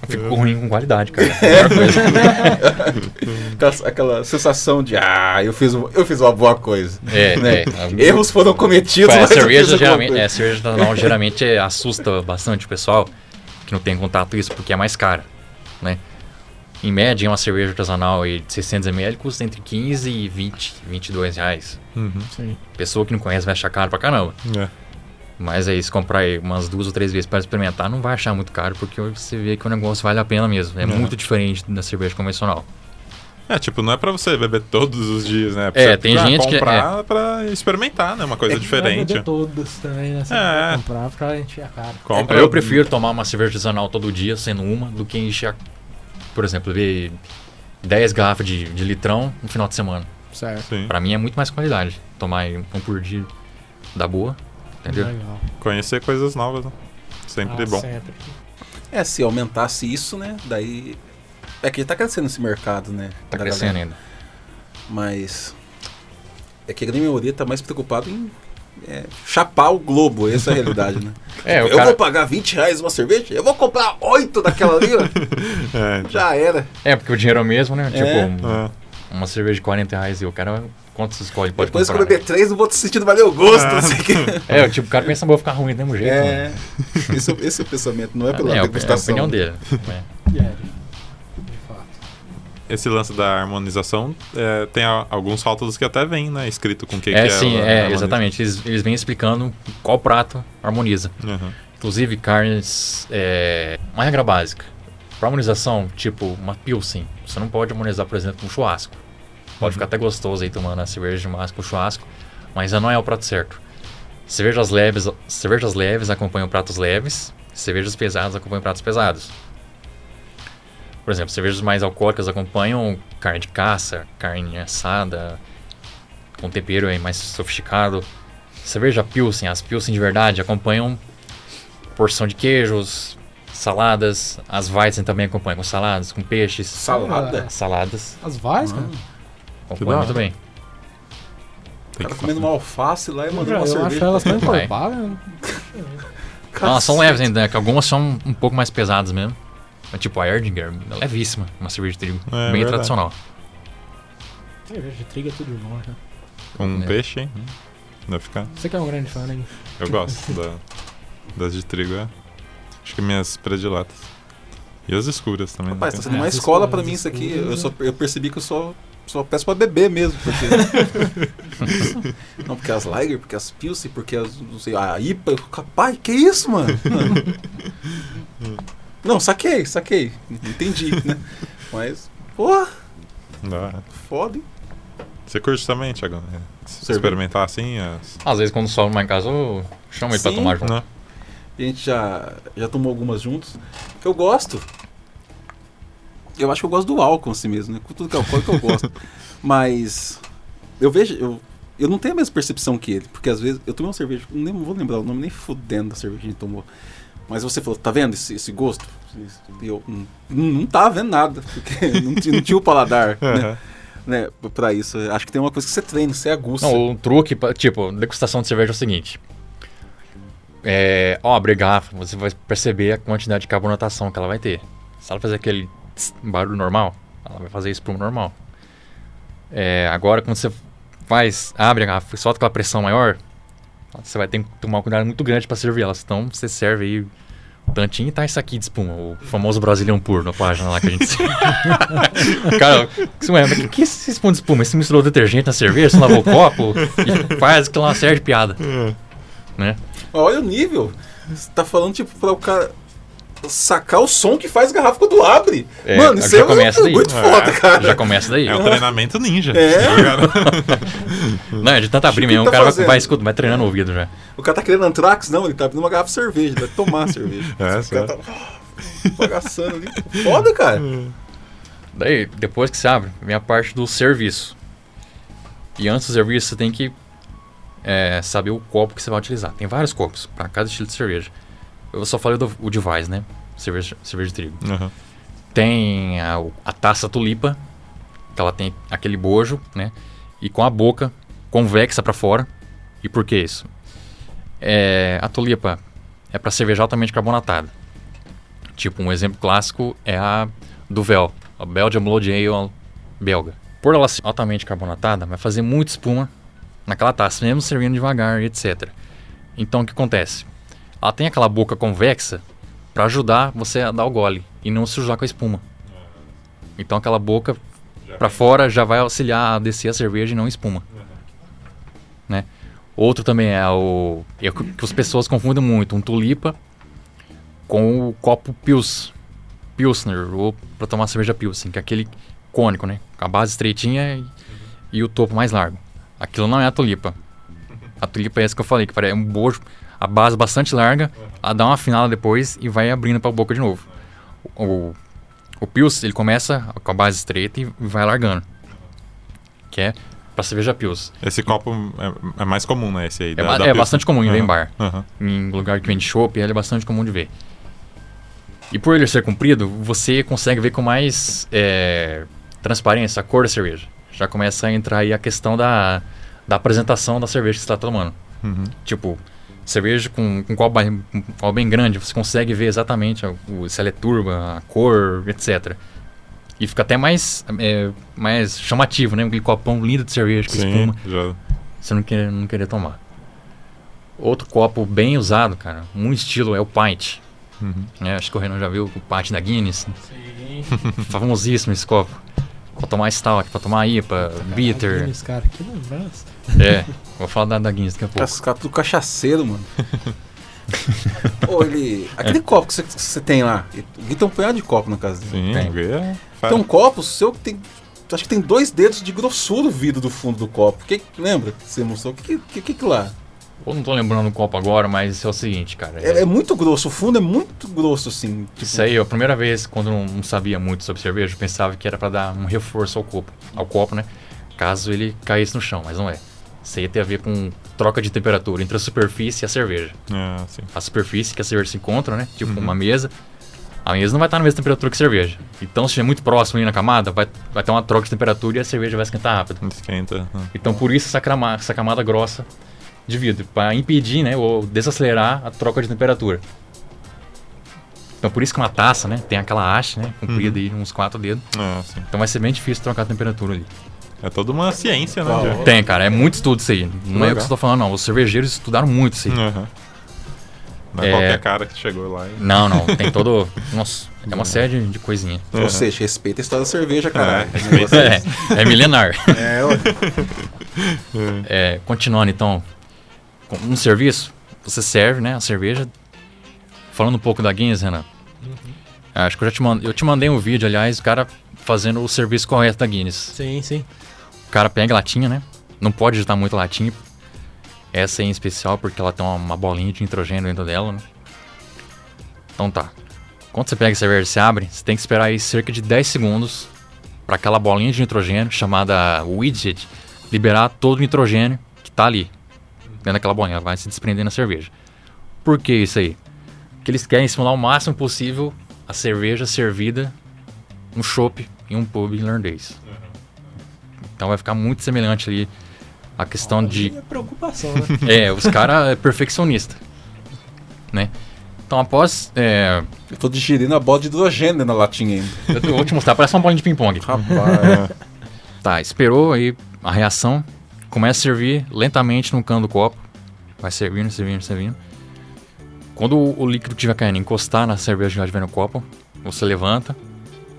fico ruim com qualidade, cara. É a. Aquela, aquela sensação de, ah, eu fiz, eu fiz uma boa coisa. É, né? é. Erros foram cometidos, É, a mas eu fiz cerveja geralmente, é, a cerveja artesanal geralmente é, assusta bastante o pessoal que não tem contato com isso porque é mais cara, né? Em média, uma cerveja artesanal de 600ml custa entre 15 e 20, 22 reais. Uhum. Sim. Pessoa que não conhece vai achar caro pra caramba. É. Mas aí, se comprar aí umas duas ou três vezes para experimentar, não vai achar muito caro porque você vê que o negócio vale a pena mesmo. É Uhum. muito diferente da cerveja convencional. É, tipo, não é pra você beber todos os dias, né? pra É, tem ah, gente que- comprar pra experimentar, né? Uma coisa Vai diferente. beber todos também, né? Você É. comprar pra encher a cara. Compra. Eu prefiro tomar uma cerveja artesanal todo dia, sendo uma, do que encher, a- por exemplo, beber 10 garrafas de, de litrão no final de semana. Certo. Sim. Pra mim é muito mais qualidade. Tomar um por dia da boa, entendeu? Legal. Conhecer coisas novas, né? Sempre Ah, bom. Sempre. É, se aumentasse isso, né? Daí. É que tá crescendo esse mercado, né? Tá crescendo galera. ainda. Mas. É que a grande maioria tá mais preocupado em é, chapar o globo, essa é a realidade, né? É, eu cara- vou pagar 20 reais uma cerveja? Eu vou comprar 8 daquela ali, ó. É, Já era. É, porque o dinheiro é o mesmo, né? É. Tipo, um- é. uma cerveja de 40 reais e o cara, quanto você escolhe? Pode Depois que eu comprar, beber 3, não vou sentindo valer o gosto. Ah. O que. né? É, tipo, o cara pensa, vou ficar ruim do mesmo jeito. É. mano. Esse, é- esse é o pensamento, não é pela é, a- é a degustação. opinião dele. É. E é, fato. Esse lance da harmonização é, tem a- alguns rótulos que até vem, né? Escrito com o que, É, que sim, ela é, harmoniza. exatamente. Eles, eles vêm explicando qual prato harmoniza. Uhum. Inclusive carnes. É, uma regra básica. Para harmonização, tipo uma pilsen, você não pode harmonizar, por exemplo, com churrasco. Pode ficar até gostoso aí tomando a cerveja de massa com churrasco, mas não é o prato certo. Cervejas leves, cervejas leves acompanham pratos leves, cervejas pesadas acompanham pratos pesados. Por exemplo, cervejas mais alcoólicas acompanham carne de caça, carne assada, com tempero aí mais sofisticado. Cerveja Pilsen, as Pilsen de verdade acompanham porção de queijos, saladas. As Weizen também acompanham com saladas, com peixes. Salada? Saladas. As vais, cara? Acompanham muito bem. O Tem cara que comendo uma alface lá e mandando Eu uma acho cerveja. elas tão Vai. encorpadas. né? Não, elas são leves ainda, né? Que algumas são um pouco mais pesadas mesmo. Mas, tipo a Erdinger, é levíssima, uma cerveja de trigo. É, bem verdade. tradicional. Cerveja de trigo é tudo de bom, né? Um É. peixe, hein? Vai ficar. Você que é um grande fã, né? Eu gosto da, das de trigo, é. Acho que minhas prediletas. E as escuras também. Rapaz, tá né? sendo É, uma escola pra mim isso aqui. Eu, né? só, eu percebi que eu só, só peço pra beber mesmo. Porque... não, porque as Lager, porque as Pilsen, porque as. Não sei, a IPA. eu- Rapaz, que isso, mano? não, saquei, saquei. Entendi, né? Mas, porra, Dá. foda, hein? Você curte também, Thiago? É. Experimentar assim? As... Às vezes quando sobe lá em casa, eu chamo ele pra Sim. tomar junto. Não. A gente já, já tomou algumas juntos. Eu gosto. Eu acho que eu gosto do álcool assim mesmo, né? Com tudo que é alcoólico eu gosto. Mas eu vejo, eu, eu não tenho a mesma percepção que ele, porque às vezes eu tomei uma cerveja, nem vou lembrar o nome nem fudendo da cerveja que a gente tomou. Mas você falou, tá vendo esse, esse gosto? E eu hum, não, não tava vendo nada, porque não, tinha- não tinha o paladar, né, né, pra isso. Acho que tem uma coisa que você treina, você aguça. Não, o truque, tipo, degustação de cerveja é o seguinte. É, ó, abre a garrafa, você vai perceber a quantidade de carbonatação que ela vai ter. Se ela fazer aquele tss, barulho normal, ela vai fazer espuma normal. É, agora, quando você faz, abre a garrafa e solta aquela pressão maior, você vai ter que tomar um cuidado muito grande para servir elas. Então, você serve aí um tantinho e tá isso aqui de espuma, o famoso Brasilian Puro na página lá que a gente... Cara, isso é, mas que, que é esse espuma de espuma? Você misturou detergente na cerveja, você lavou o copo e faz aquela série de piada, né? Olha o nível. Você tá falando, tipo, pra o cara sacar o som que faz garrafa quando abre. É, Mano, isso já é começa muito, daí. muito É, foda, cara. Já começa daí. É um treinamento ninja. É. tá? Não, é de tanta abrir mesmo. tá O cara vai, fazendo? vai, escuta, vai treinando o ouvido já. O cara tá querendo antrax? Não, ele tá abrindo uma garrafa de cerveja, ele vai tomar cerveja. É, o cara tá bagaçando ali. Foda, cara. Daí, depois que você abre, vem a parte do serviço. E antes do serviço, você tem que é, saber o copo que você vai utilizar. Tem vários copos para cada estilo de cerveja. Eu só falei do o device, né? Cerveja, cerveja de trigo. Aham. Tem a, a taça tulipa, que ela tem aquele bojo, né? E com a boca convexa para fora. E por que isso? É, a tulipa é para cerveja altamente carbonatada. Tipo, um exemplo clássico é a Duvel, a Belgian Blood Ale belga. Por ela ser altamente carbonatada, vai fazer muita espuma naquela taça, mesmo servindo devagar e etc. Então o que acontece? Ela tem aquela boca convexa para ajudar você a dar o gole e não sujar com a espuma. Então aquela boca para fora já vai auxiliar a descer a cerveja e não espuma. Né? Outro também é o é que que as pessoas confundem muito, um tulipa com o copo Pils, Pilsner, ou para tomar cerveja Pilsen, que é aquele cônico, né? Com a base estreitinha e, e o topo mais largo. Aquilo não é a tulipa. A tulipa é essa que eu falei, que parece um bojo, a base bastante larga, ela dá uma afinada depois e vai abrindo para a boca de novo. O, o Pils, ele começa com a base estreita e vai largando. Que é pra cerveja Pils. Esse copo é, é mais comum, né? Esse aí. É, da- da é bastante comum em Aham, em bar. aham. Em lugar que vende chopp, ele é bastante comum de ver. E por ele ser comprido, você consegue ver com mais é, transparência a cor da cerveja. Já começa a entrar aí a questão da, da apresentação da cerveja que você está tomando. Uhum. Tipo, cerveja com, com copo bem, com copo bem grande, você consegue ver exatamente o, se ela é turba, a cor, etc. E fica até mais, é, mais chamativo, né? Aquele copão lindo de cerveja com Sim, espuma já. você não querer, não querer tomar. Outro copo bem usado, cara, um estilo é o pint. Uhum. né? Acho que o Renan já viu o pint da Guinness. Sim. Famosíssimo esse copo. Pra tomar stout, pra tomar IPA, bitter. Guinness, cara, que lembrança. É, vou falar da, da Guinness daqui a pouco. Os caras tudo cachaceiro, mano. Ô, ele. Aquele copo que você- que você tem lá. O Gui tem um punhado de copo na casa dele. Sim, Tem. É. Tem um copo seu que tem. Acho que tem dois dedos de grossura o vidro do fundo do copo. Que, lembra? que Você mostrou? O que, que, que, que lá? Eu não tô lembrando o copo agora, mas é o seguinte, cara. É, é muito grosso, o fundo é muito grosso, assim. Tipo, Isso aí, a primeira vez, quando eu não, não sabia muito sobre cerveja, eu pensava que era pra dar um reforço ao copo, ao copo, né? Caso ele caísse no chão, mas não é. Isso aí ia ter a ver com troca de temperatura entre a superfície e a cerveja. É, sim. a superfície que a cerveja se encontra, né? Tipo Uhum. uma mesa. A mesa não vai estar na mesma temperatura que a cerveja. Então, se estiver muito próximo ali na camada, vai, vai ter uma troca de temperatura e a cerveja vai esquentar rápido. Esquenta. né? Então, por isso essa camada, essa camada grossa de vidro, para impedir, né, ou desacelerar a troca de temperatura. Então, por isso que uma taça, né, tem aquela haste, né, comprida aí, uns quatro dedos. É, sim. Então, vai ser bem difícil trocar a temperatura ali. É toda uma ciência, né? Ah, ó. Tem, cara, é muito estudo isso aí. Não é o que eu estou falando, não. Os cervejeiros estudaram muito isso aí. Aham. Não é, É. qualquer cara que chegou lá e... Não, não, tem todo. Nossa, é uma série de, de coisinha. Ou Aham. seja, respeita a história da cerveja, caralho. É, negócio É, é milenar. É, ué. É, continuando então, um serviço, você serve, né, a cerveja. Falando um pouco da Guinness, Renan. Acho que eu já te mandei, eu te mandei um vídeo, aliás, o cara fazendo o serviço correto da Guinness. Sim, sim. O cara pega a latinha, né? Não pode agitar muito latinha. Essa aí em especial porque ela tem uma, uma bolinha de nitrogênio dentro dela, né? Então tá. Quando você pega a cerveja e se abre, você tem que esperar aí cerca de 10 segundos para aquela bolinha de nitrogênio chamada widget liberar todo o nitrogênio que tá ali dentro daquela bolinha, ela vai se desprender na cerveja. Por que isso aí? Porque eles querem simular o máximo possível a cerveja servida no chopp em um pub irlandês. Então vai ficar muito semelhante ali a questão de É preocupação, né? é, os caras é perfeccionista, né? Então após, é, Eu tô digerindo a bola de hidrogênio na latinha ainda. eu vou te mostrar, parece uma bolinha de ping pong. Rapaz. Tá, esperou aí a reação, começa a servir lentamente no cano do copo, vai servindo, servindo, servindo. Quando o, líquido que estiver caindo encostar na cerveja que já estiver no copo, você levanta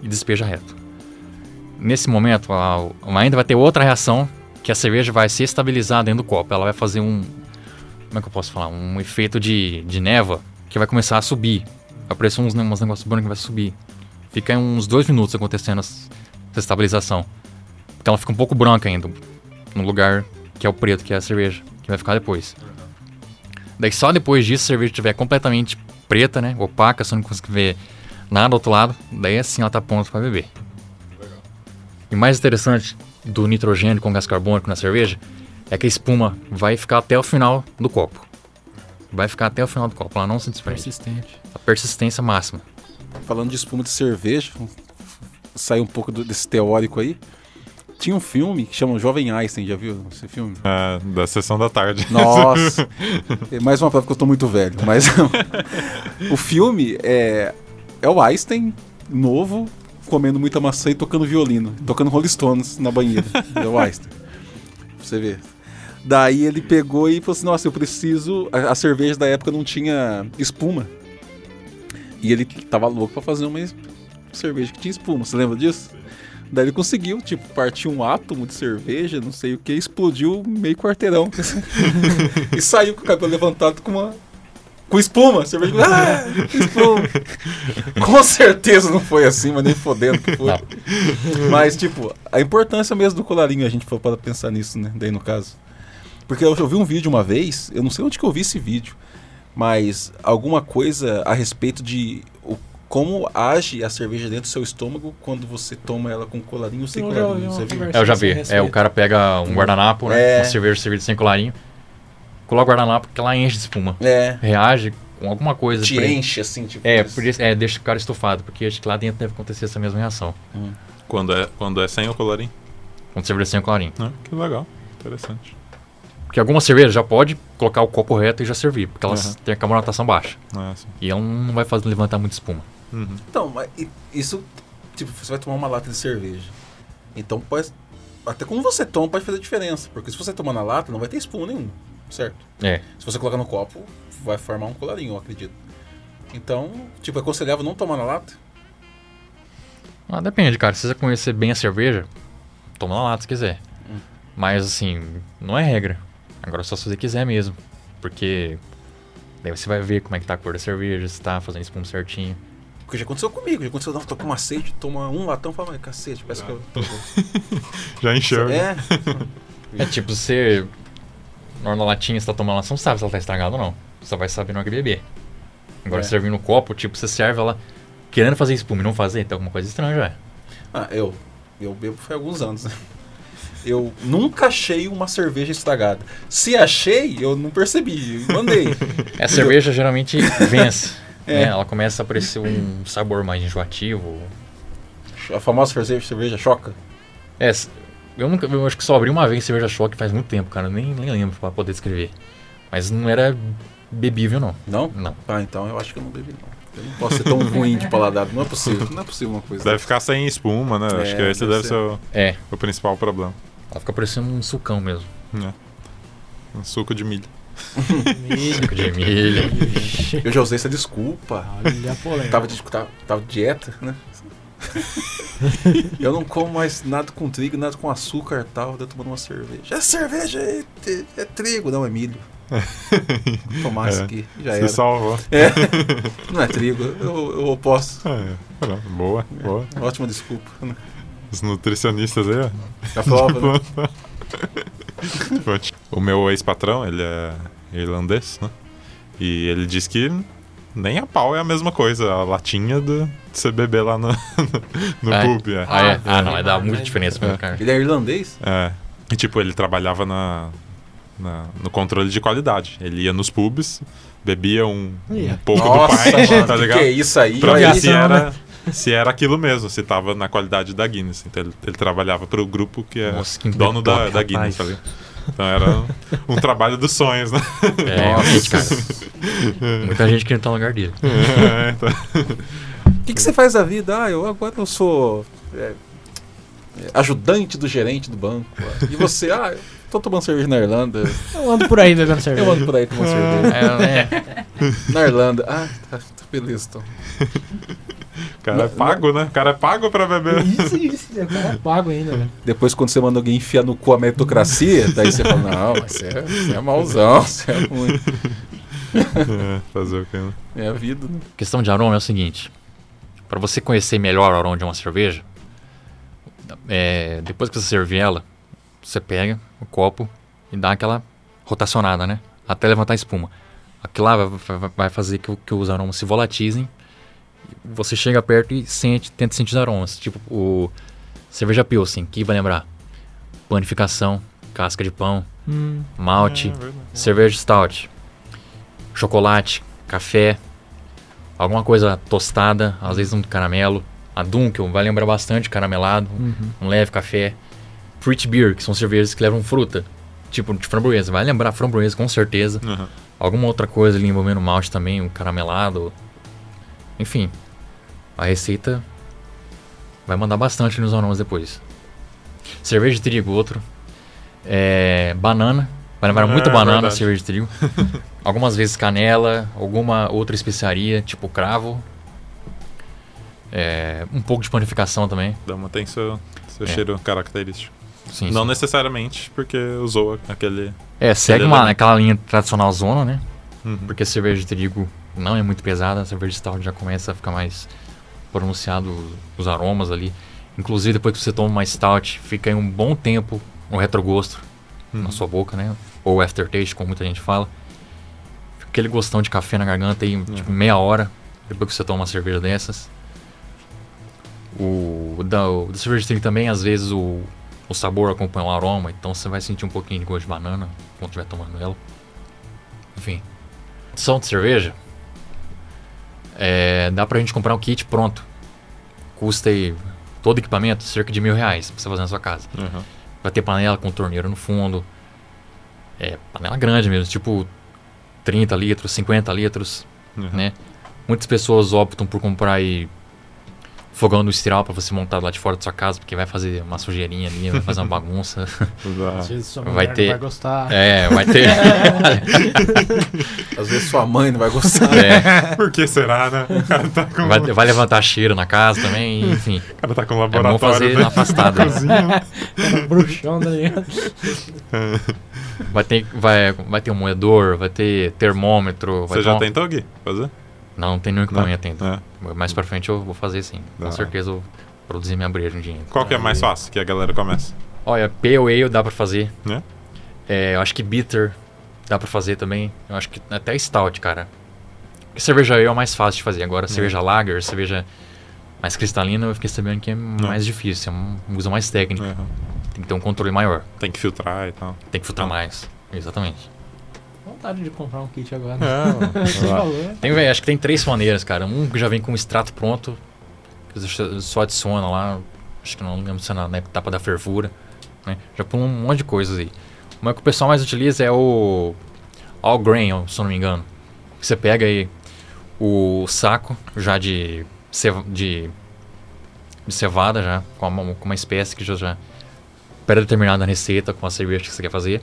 e despeja reto. Nesse momento, a- ainda vai ter outra reação que a cerveja vai se estabilizar dentro do copo. Ela vai fazer um. Como é que eu posso falar? Um efeito de, de névoa que vai começar a subir. Vai aparecer uns, uns negócios brancos que vai subir. Fica uns dois minutos acontecendo essa estabilização. Então ela fica um pouco branca ainda. No lugar que é o preto, que é a cerveja. Que vai ficar depois. Daí só depois disso, se a cerveja estiver completamente preta, né? Opaca, você não consegue ver nada do outro lado. Daí assim ela tá pronta para beber. E mais interessante do nitrogênio com gás carbônico na cerveja é que a espuma vai ficar até o final do copo. Vai ficar até o final do copo, ela não se desprende. Persistente. A persistência máxima. Falando de espuma de cerveja, sair um pouco do- desse teórico aí. Tinha um filme que chama Jovem Einstein, já viu esse filme? É, da sessão da tarde. Nossa! É Mais uma prova que eu tô muito velho. Mas o filme é, é o Einstein novo, comendo muita maçã e tocando violino, tocando Rolling Stones na banheira. É o Einstein. Pra você ver. Daí ele pegou e falou assim: Nossa, eu preciso. A, a cerveja da época não tinha espuma. E ele tava louco pra fazer uma cerveja que tinha espuma. Você lembra disso? Daí ele conseguiu, tipo, partir um átomo de cerveja, não sei o que, explodiu meio quarteirão. e saiu com o cabelo levantado com uma com espuma. Cerveja com, ah, espuma. com certeza não foi assim, mas nem fodendo que foi. Não. Mas, tipo, a importância mesmo do colarinho, a gente foi para pensar nisso, né? Daí no caso. Porque eu, vi um vídeo uma vez, eu não sei onde que eu vi esse vídeo, mas alguma coisa a respeito de como age a cerveja dentro do seu estômago quando você toma ela com colarinho ou sem Eu colarinho. Você viu? É, eu já vi. É, o cara pega um guardanapo, né? É. Uma cerveja servida sem colarinho. Coloca o guardanapo que ela enche de espuma. É, Reage com alguma coisa. te enche assim, tipo. É, por isso- é, deixa o cara estufado, porque acho que lá dentro deve acontecer essa mesma reação. Quando é, quando é sem o colarinho. Quando cerveja sem colarinho. Ah, que legal. Interessante. Porque alguma cerveja já pode colocar o copo reto e já servir, porque elas Uhum. têm a carbonatação baixa. Ah. E ela não vai fazer levantar muita espuma. Uhum. Então, mas isso, tipo, você vai tomar uma lata de cerveja. Então pode. Até como você toma pode fazer diferença. Porque se você tomar na lata, não vai ter espuma nenhuma. Certo? É. Se você colocar no copo, vai formar um colarinho, eu acredito. Então, tipo, é aconselhável não tomar na lata? Ah, depende, cara. Se você conhecer bem a cerveja, toma na lata se quiser. Hum. Mas assim, não é regra. Agora só se você quiser mesmo. Porque daí você vai ver como é que tá a cor da cerveja, se tá fazendo espuma certinho. Porque já aconteceu comigo. Já aconteceu, não, tô com aceite, toma um latão e fala, "Ai, cacete, parece que eu tô. Já enxerga. É, É tipo, você. Na hora da latinha, você tá tomando ela, você não sabe se ela tá estragada ou não. Você só vai saber na hora que beber. Agora, É. se servir no copo, tipo, você serve ela querendo fazer espuma e não fazer, tem alguma coisa estranha já. Ah, eu. Eu bebo foi há alguns anos, né? Eu nunca achei uma cerveja estragada. Se achei, eu não percebi. eu Mandei. É, A cerveja geralmente vence. É. né? Ela começa a aparecer um sabor mais enjoativo. A famosa cerveja, cerveja choca. É, eu nunca, eu acho que só abri uma vez cerveja choque faz muito tempo, cara. Nem, nem lembro pra poder descrever. Mas não era bebível, não. Não? Não. Ah, então eu acho que eu não bebi, não. Eu não posso ser tão ruim de paladar. Não é possível. Não é possível uma coisa. Deve ficar sem espuma, né? É, Acho que esse deve deve ser. ser o, É, o principal problema. ela fica parecendo um sucão mesmo. né? Um suco de milho. Milho. Suco de milho. Eu já usei essa desculpa. Olha a polêmica. Tava de, tava, tava de dieta, né? eu não como mais nada com trigo, nada com açúcar e tal. Eu tomando uma cerveja. É cerveja, é, é- é trigo, não é milho. Vou tomar isso É. aqui. Já Se era. salvou. É. Não é trigo, eu, eu oposto. É, boa, boa. Ótima desculpa. né? Os nutricionistas aí, ó. A prova, né? o meu ex-patrão, ele é irlandês, né? E ele diz que nem a pau é a mesma coisa, a latinha do, de você beber lá no, no Ah, é? pub. É. Ah, é? Ah, não, É. vai dar muita diferença mesmo, cara. Ele é irlandês? É. E tipo, ele trabalhava na, na- no controle de qualidade. Ele ia nos pubs, bebia um, Ia. um pouco Nossa, do mano, tá que ligado? que é isso aí? Pra ver se era, se era aquilo mesmo, se tava na qualidade da Guinness. Então ele, ele trabalhava pro grupo que é Nossa, que dono da, top, da Guinness, rapaz. tá ligado? Então era um, trabalho dos sonhos, né? É, realmente, cara. Muita gente querendo estar no lugar dele. É, então. O que, que você faz da vida? Ah, eu agora eu sou é, é, ajudante do gerente do banco. E você? Ah, eu tô tomando cerveja na Irlanda. Eu ando por aí bebendo cerveja. Eu ando por aí tomando cerveja. É, é. Na Irlanda. Ah, tá, tá beleza então. O cara é pago, né? O cara é pago pra beber. Isso, isso. O cara é pago ainda, velho. Depois, quando você manda alguém enfiar no cu a meritocracia, daí você fala: Não, mas você é, você é mauzão, você é ruim. É, fazer o que, né? É a vida, né? A questão de aroma é o seguinte: para você conhecer melhor o aroma de uma cerveja, é, depois que você servir ela, você pega o copo e dá aquela rotacionada, né? Até levantar a espuma. Aquilo lá vai, vai- vai fazer que, que os aromas se volatilizem. Você chega perto e sente, tenta sentir os aromas. Tipo o cerveja Pilsen, que vai lembrar? Panificação, casca de pão, Hum, malte, É, verdade. cerveja stout, chocolate, café, alguma coisa tostada, às vezes um caramelo. A Dunkel vai lembrar bastante caramelado, uhum. um leve café. Fruit beer, que são cervejas que levam fruta, tipo de framboesa, vai lembrar framboesa com certeza. Aham. Alguma outra coisa ali envolvendo malte também, um caramelado. Enfim, a receita vai mandar bastante nos aromas depois. Cerveja de trigo, outro. É, banana, vai lembrar É, muito banana, verdade. cerveja de trigo. Algumas vezes canela, alguma outra especiaria, tipo cravo. É, um pouco de panificação também. Dá uma tem seu, seu É. cheiro característico. Sim, Não sim. necessariamente porque usou aquele. É, segue Aquele uma, elemento. aquela linha tradicional zona, né? Uhum. Porque cerveja de trigo não é muito pesada, a cerveja stout já começa a ficar mais pronunciado os aromas ali. Inclusive depois que você toma uma stout, fica aí um bom tempo o retrogosto Uhum. na sua boca, né? Ou aftertaste, como muita gente fala. Fica aquele gostão de café na garganta aí, tipo, meia hora depois que você toma uma cerveja dessas. O da, o da cerveja de trigo também, às vezes o, o sabor acompanha o aroma, então você vai sentir um pouquinho de gosto de banana quando estiver tomando ela. Enfim. Som de cerveja. É, dá pra gente comprar um kit pronto. Custa aí todo equipamento cerca de mil reais pra você fazer na sua casa. Uhum. Vai ter panela com torneira no fundo. É, panela grande mesmo, tipo 30 litros, 50 litros, Uhum. né? Muitas pessoas optam por comprar aí fogão industrial pra você montar lá de fora da sua casa, porque vai fazer uma sujeirinha ali, vai fazer uma bagunça. Às vezes sua Vai ter- vai gostar. é, vai ter. Às vezes sua mãe não vai gostar. é, Por que será, né? O cara tá com, vai, vai levantar cheiro na casa também, enfim. o cara tá com um É bom laboratório fazer né? na afastada. bruxão, tá ligado? Vai ter, vai, vai ter um moedor, vai ter termômetro. Vai Você já tentou, Gui? Fazer? Não, não tem nenhum equipamento ainda. É. Mais pra frente eu vou fazer sim. Com hora. certeza eu vou produzir minha breja um dia. Qual que é mais fácil que a galera começa? Olha, Pale Ale dá pra fazer. Né? É, eu acho que Bitter dá pra fazer também. Eu acho que até Stout, cara. Porque cerveja Ale é o mais fácil de fazer. Agora, cerveja Lager, cerveja mais cristalina, eu fiquei sabendo que é mais difícil. É um, usa mais técnica. Uhum. Tem que ter um controle maior. Tem que filtrar e tal. Tem que filtrar mais. Exatamente. Vontade de comprar um kit agora. Falou. Tem, véi, acho que tem três maneiras, cara. Um que já vem com o extrato pronto, que você só adiciona lá, acho que não lembro se é na, na etapa da fervura, né? Já põe um monte de coisas aí. Uma que o pessoal mais utiliza é o All Grain, se eu não me engano. Você pega aí o saco já de, de, de cevada já, com uma, com uma espécie que já, já pré-determinada na receita com a cerveja que você quer fazer.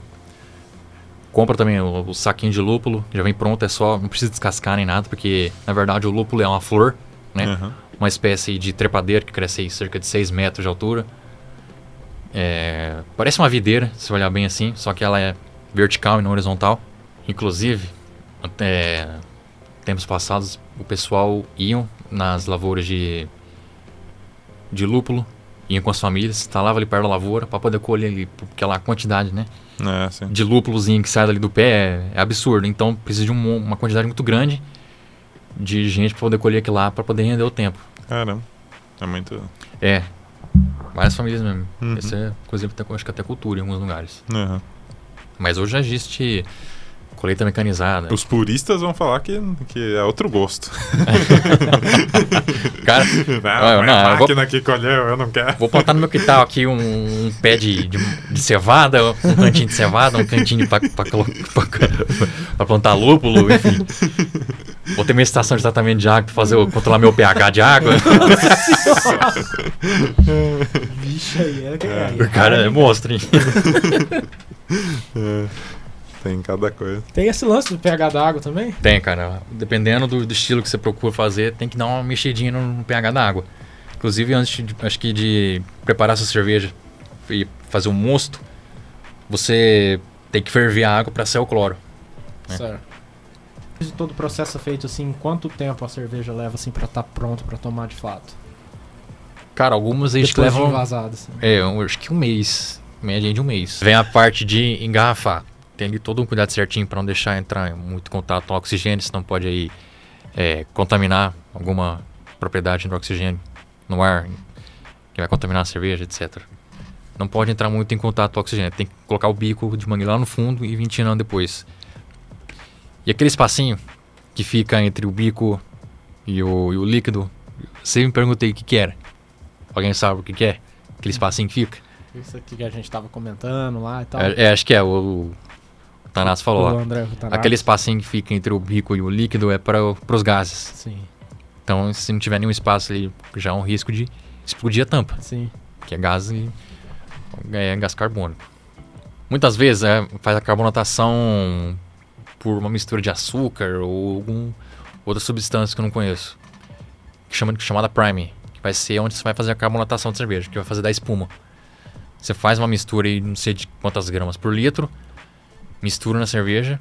Compra também o, o saquinho de lúpulo, já vem pronto, é só, não precisa descascar nem nada, porque na verdade o lúpulo é uma flor, né? Uhum. Uma espécie de trepadeira que cresce aí cerca de 6 metros de altura. É, parece uma videira, se olhar bem assim, só que ela é vertical e não horizontal. Inclusive, até tempos passados, o pessoal iam nas lavouras de, de lúpulo, iam com as famílias, instalavam ali perto da lavoura para poder colher ali, porque lá a quantidade, né? É, sim. de lúpulozinho que sai dali do pé é, é absurdo. Então precisa de um- uma quantidade muito grande de gente para poder colher aquilo lá para poder render o tempo. Caramba. É muito. É. Várias famílias mesmo. Uhum. Isso é coisa até, acho que até cultura em alguns lugares. Uhum. Mas hoje já existe colheita mecanizada. Os puristas vão falar que, que é outro gosto. Cara, Não, eu a não, eu vou- máquina que colheu, eu não quero. vou plantar no meu quintal aqui um, um pé de, de, de cevada, um cantinho de cevada, um cantinho para plantar lúpulo, enfim. Vou ter minha estação de tratamento de água para fazer, controlar meu pH de água. Bicho aí, é, é, O cara é monstro, hein? É, tem cada coisa. Tem esse lance do pH da água também? Tem, cara. Dependendo do, do estilo que você procura fazer, tem que dar uma mexidinha no, no pH da água. Inclusive, antes de, acho que de preparar sua cerveja e fazer um mosto, você tem que ferver a água para sair o cloro. É. Certo. De todo o processo é feito assim, quanto tempo a cerveja leva assim para estar pronto para tomar de fato? Cara, algumas eles levam. envasado, assim. É, eu acho que um mês. Média de um mês. Vem a parte de engarrafar. Tem ali todo um cuidado certinho para não deixar entrar muito contato com oxigênio, senão pode aí é, contaminar alguma propriedade do oxigênio no ar, que vai contaminar a cerveja, etc. Não pode entrar muito em contato com oxigênio. Tem que colocar o bico de mangueira lá no fundo e vir tirando depois. E aquele espacinho que fica entre o bico e o, e o líquido, sempre me perguntei o que, que era. Alguém sabe o que, que é? Aquele espacinho que fica? Isso aqui que a gente tava comentando lá e tal. É, é, acho que é, o, o Tanasso falou O. André Rutanato. Aquele espacinho que fica entre o bico e o líquido é para os gases. Sim, Então, se não tiver nenhum espaço ali, já é um risco de explodir a tampa, sim. que é gás, e- é gás carbônico. Muitas vezes é, faz a carbonatação por uma mistura de açúcar ou algum outra substância que eu não conheço, que chama, chamada prime, que vai ser onde você vai fazer a carbonatação de cerveja, que vai fazer da espuma. Você faz uma mistura aí, não sei de quantas gramas por litro, mistura na cerveja,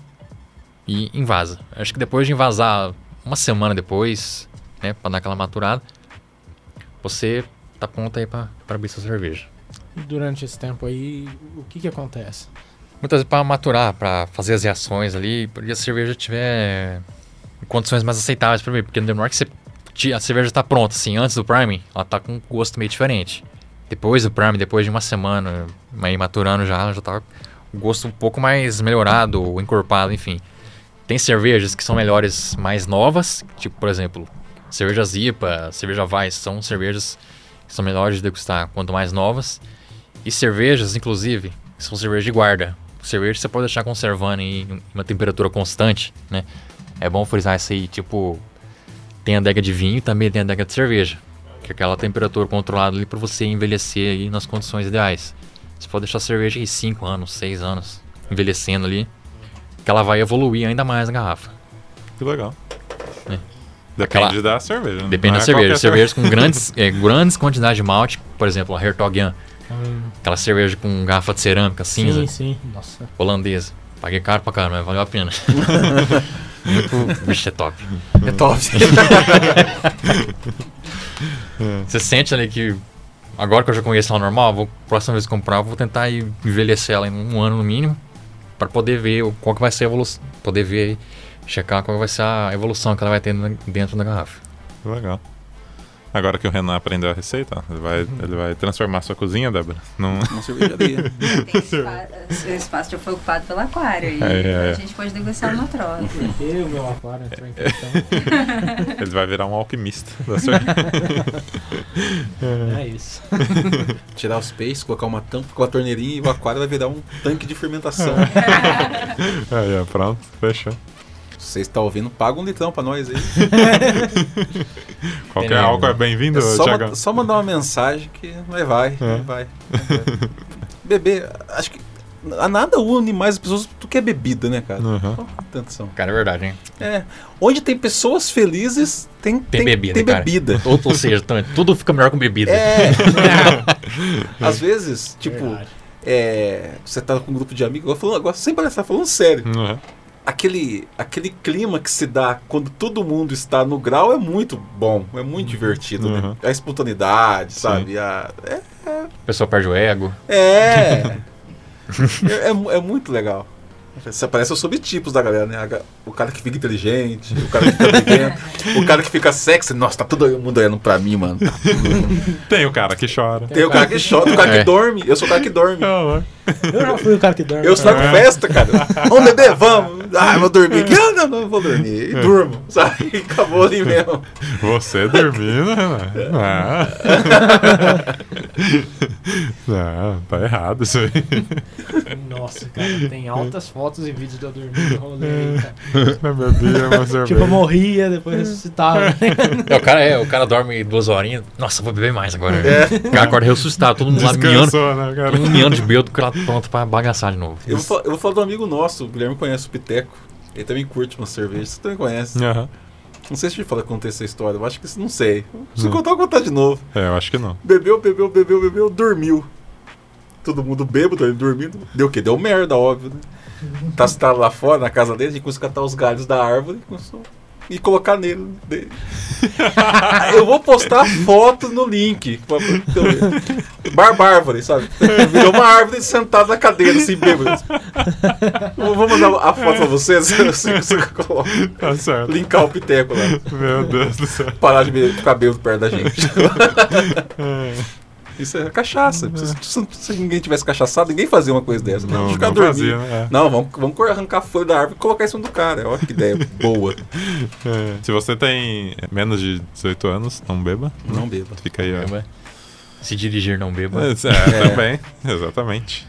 e invasa. Acho que depois de invasar uma semana depois, né, para dar aquela maturada, você tá pronto aí para abrir sua cerveja. E durante esse tempo aí, o que que acontece? Muitas vezes para maturar, para fazer as reações ali, porque a cerveja tiver em condições mais aceitáveis para beber, porque no hora que você a cerveja está pronta, assim, antes do priming, ela tá com um gosto meio diferente. Depois do priming, depois de uma semana, aí maturando já, ela já tá gosto um pouco mais melhorado, encorpado, enfim. Tem cervejas que são melhores mais novas, tipo, por exemplo, cerveja Zipa, cerveja Weiss, são cervejas que são melhores de degustar quanto mais novas. E cervejas, inclusive, são cervejas de guarda. Cerveja você pode deixar conservando em uma temperatura constante, né? É bom frisar isso aí, tipo, tem a adega de vinho e também tem a adega de cerveja. Que é aquela temperatura controlada ali para você envelhecer aí nas condições ideais. Você pode deixar a cerveja aí 5 anos, 6 anos, envelhecendo ali, que ela vai evoluir ainda mais na garrafa. Que legal. É. Depende Aquela- da cerveja. Depende não da é cerveja. Cervejas com grandes, é, grandes quantidades de malte, por exemplo, a Hertogian, Hum, aquela cerveja com garrafa de cerâmica cinza, sim, sim. Nossa. holandesa. Paguei caro pra caramba, mas valeu a pena. Muito, bicho, é top. É top. Você sente ali que agora que eu já conheço ela normal, vou próxima vez que comprar, vou tentar envelhecer ela em um ano no mínimo, para poder ver qual que vai ser a evolução, poder ver, checar qual vai ser a evolução que ela vai ter dentro da garrafa. Legal. Agora que o Renan aprendeu a receita, ele vai, ele vai transformar sua cozinha, Débora, num... Uma cervejaria. Tem espaço, o espaço já foi ocupado pelo aquário. E É, é, é. a gente pode negociar uma troca. E o meu aquário entrou em questão. ele vai virar um alquimista da cerveja. É isso. Tirar os peixes, colocar uma tampa com a torneirinha e o aquário vai virar um tanque de fermentação. Aí, ó, pronto, fechou. Se você está ouvindo, paga um litrão pra nós aí. Qualquer álcool é bem-vindo, É só, ma- só mandar uma mensagem que vai, vai, É. vai. Beber, acho que a nada une mais as pessoas do que a bebida, né, cara? Uhum. Atenção. Cara, é verdade, hein? É. Onde tem pessoas felizes, tem, Tem, bebida, Tem cara. bebida. Ou, ou seja, tudo fica melhor com bebida. É. Às vezes, tipo, é, você tá com um grupo de amigos, agora, falando, agora sem palhaçar, tá falando sério. Uhum. Aquele, aquele clima que se dá quando todo mundo está no grau é muito bom, é muito divertido. né? Uhum. A espontaneidade, sabe? A, é, A pessoa perde o ego. É. é, é é muito legal. Você parece os subtipos da galera, né? A O cara que fica inteligente, o cara que fica briguento, o cara que fica sexy. Nossa, tá todo mundo olhando pra mim, mano. Tem o cara que chora. Tem o cara que chora, o cara É. que dorme. Eu sou o cara que dorme. Ah, Eu já fui o cara que dorme. Eu saio É. com festa, cara. Vamos beber? Vamos. Ah, eu vou dormir aqui. Ah, não, não, vou dormir. E durmo, sabe? E acabou ali mesmo. Você dormindo, Renan? Ah. Não, tá errado isso aí. Nossa, cara, tem altas fotos e vídeos de eu dormindo no rolê aí, cara. Eu bebia uma cerveja. Tipo, eu morria, depois ressuscitava. É, o cara é, o cara dorme duas horinhas. Nossa, vou beber mais agora. É. O cara acorda ressuscitado, todo mundo lá miando. Descansou, né, cara? Todo mundo miando de bêbado, cara pronto pra bagaçar de novo. Eu vou, falar, eu vou falar de um amigo nosso, o Guilherme conhece o Piteco. Ele também curte uma cerveja. Você também conhece. Aham. Não sei se eu te falei contar essa história. Eu acho que não sei. Se contar, eu vou contar de novo. É, eu acho que não. Bebeu, bebeu, bebeu, bebeu, dormiu. Todo mundo bêbado, ele dormindo. Deu o quê? Deu merda, óbvio, né? Tá sentado lá fora, na casa dele, a gente a catar os galhos da árvore e colocar nele. Eu vou postar foto no link. pra- pra- Barba árvore, sabe? Virou uma árvore sentada na cadeira, assim, bêbado. Eu vou mandar a foto pra vocês, assim que você coloca. Tá certo. Linkar o piteco lá. Meu Deus do céu. Parar de ficar bêbado perto da gente. É, Isso é cachaça. Se, se- se ninguém tivesse cachaçado, ninguém fazia uma coisa dessa. Não, ficar não dormindo. fazia, né? Não, vamos, vamos arrancar a folha da árvore e colocar em cima do cara. Olha que ideia boa. É. Se você tem menos de 18 anos, não beba. Não beba. Fica aí, ó. Beba. Se dirigir, não beba. É, é, também. Exatamente.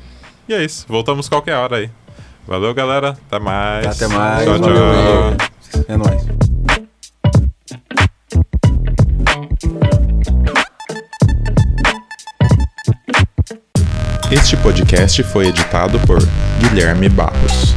E é isso. Voltamos qualquer hora aí. Valeu, galera. Até mais. Até mais. Tchau, tchau. É nóis. Este podcast foi editado por Guilherme Barros.